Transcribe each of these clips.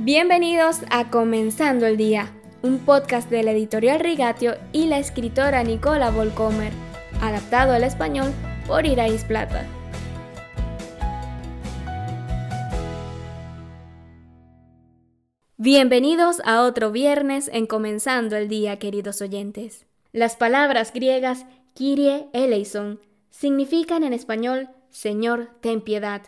Bienvenidos a Comenzando el Día, un podcast de la editorial Rigatio y la escritora Nicola Volcomer, adaptado al español por Irais Plata. Bienvenidos a otro viernes en Comenzando el Día, queridos oyentes. Las palabras griegas Kyrie eleison significan en español Señor, ten piedad,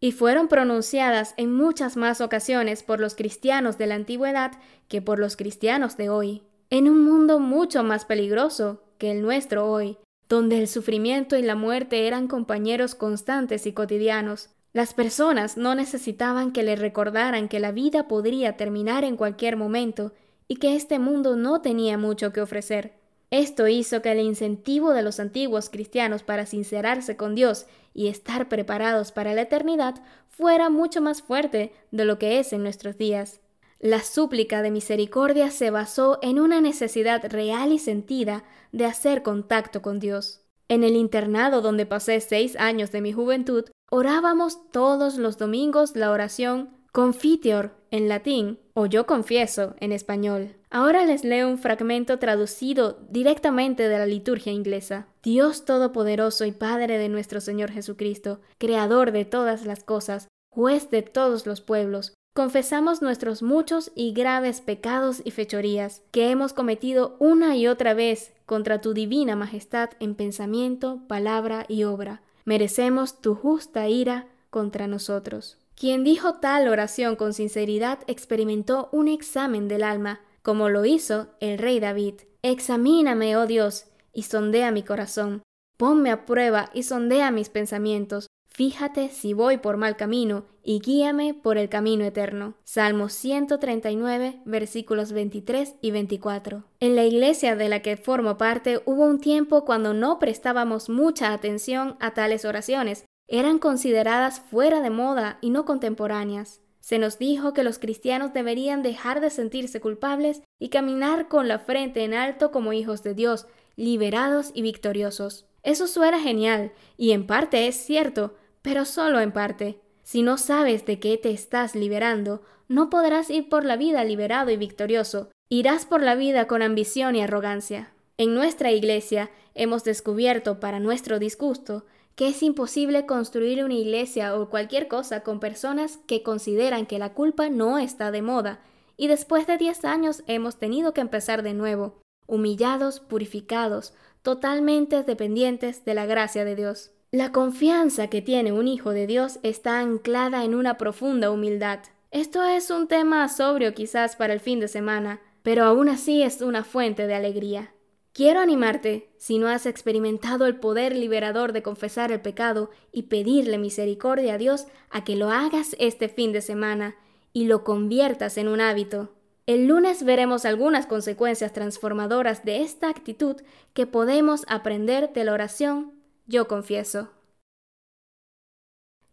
y fueron pronunciadas en muchas más ocasiones por los cristianos de la antigüedad que por los cristianos de hoy, en un mundo mucho más peligroso que el nuestro hoy, donde el sufrimiento y la muerte eran compañeros constantes y cotidianos. Las personas no necesitaban que le recordaran que la vida podría terminar en cualquier momento y que este mundo no tenía mucho que ofrecer. Esto hizo que el incentivo de los antiguos cristianos para sincerarse con Dios y estar preparados para la eternidad fuera mucho más fuerte de lo que es en nuestros días. La súplica de misericordia se basó en una necesidad real y sentida de hacer contacto con Dios. En el internado donde pasé seis años de mi juventud, orábamos todos los domingos la oración Confiteor en latín o yo confieso en español. Ahora les leo un fragmento traducido directamente de la liturgia inglesa. Dios Todopoderoso y Padre de nuestro Señor Jesucristo, Creador de todas las cosas, juez de todos los pueblos, confesamos nuestros muchos y graves pecados y fechorías que hemos cometido una y otra vez contra tu divina majestad en pensamiento, palabra y obra. Merecemos tu justa ira contra nosotros. Quien dijo tal oración con sinceridad experimentó un examen del alma, como lo hizo el rey David. Examíname, oh Dios, y sondea mi corazón. Ponme a prueba y sondea mis pensamientos. Fíjate si voy por mal camino y guíame por el camino eterno. Salmo 139, versículos 23 y 24. En la iglesia de la que formo parte hubo un tiempo cuando no prestábamos mucha atención a tales oraciones, eran consideradas fuera de moda y no contemporáneas. Se nos dijo que los cristianos deberían dejar de sentirse culpables y caminar con la frente en alto como hijos de Dios, liberados y victoriosos. Eso suena genial, y en parte es cierto, pero solo en parte. Si no sabes de qué te estás liberando, no podrás ir por la vida liberado y victorioso, irás por la vida con ambición y arrogancia. En nuestra iglesia hemos descubierto, para nuestro disgusto, que es imposible construir una iglesia o cualquier cosa con personas que consideran que la culpa no está de moda, y después de 10 años hemos tenido que empezar de nuevo, humillados, purificados, totalmente dependientes de la gracia de Dios. La confianza que tiene un hijo de Dios está anclada en una profunda humildad. Esto es un tema sobrio quizás para el fin de semana, pero aún así es una fuente de alegría. Quiero animarte, si no has experimentado el poder liberador de confesar el pecado y pedirle misericordia a Dios, a que lo hagas este fin de semana y lo conviertas en un hábito. El lunes veremos algunas consecuencias transformadoras de esta actitud que podemos aprender de la oración Yo confieso.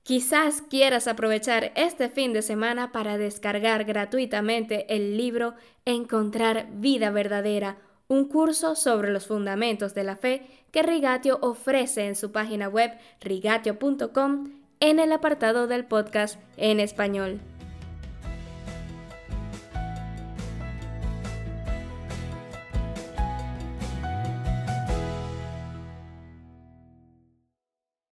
Quizás quieras aprovechar este fin de semana para descargar gratuitamente el libro Encontrar vida verdadera un curso sobre los fundamentos de la fe que Rigatio ofrece en su página web rigatio.com en el apartado del podcast en español.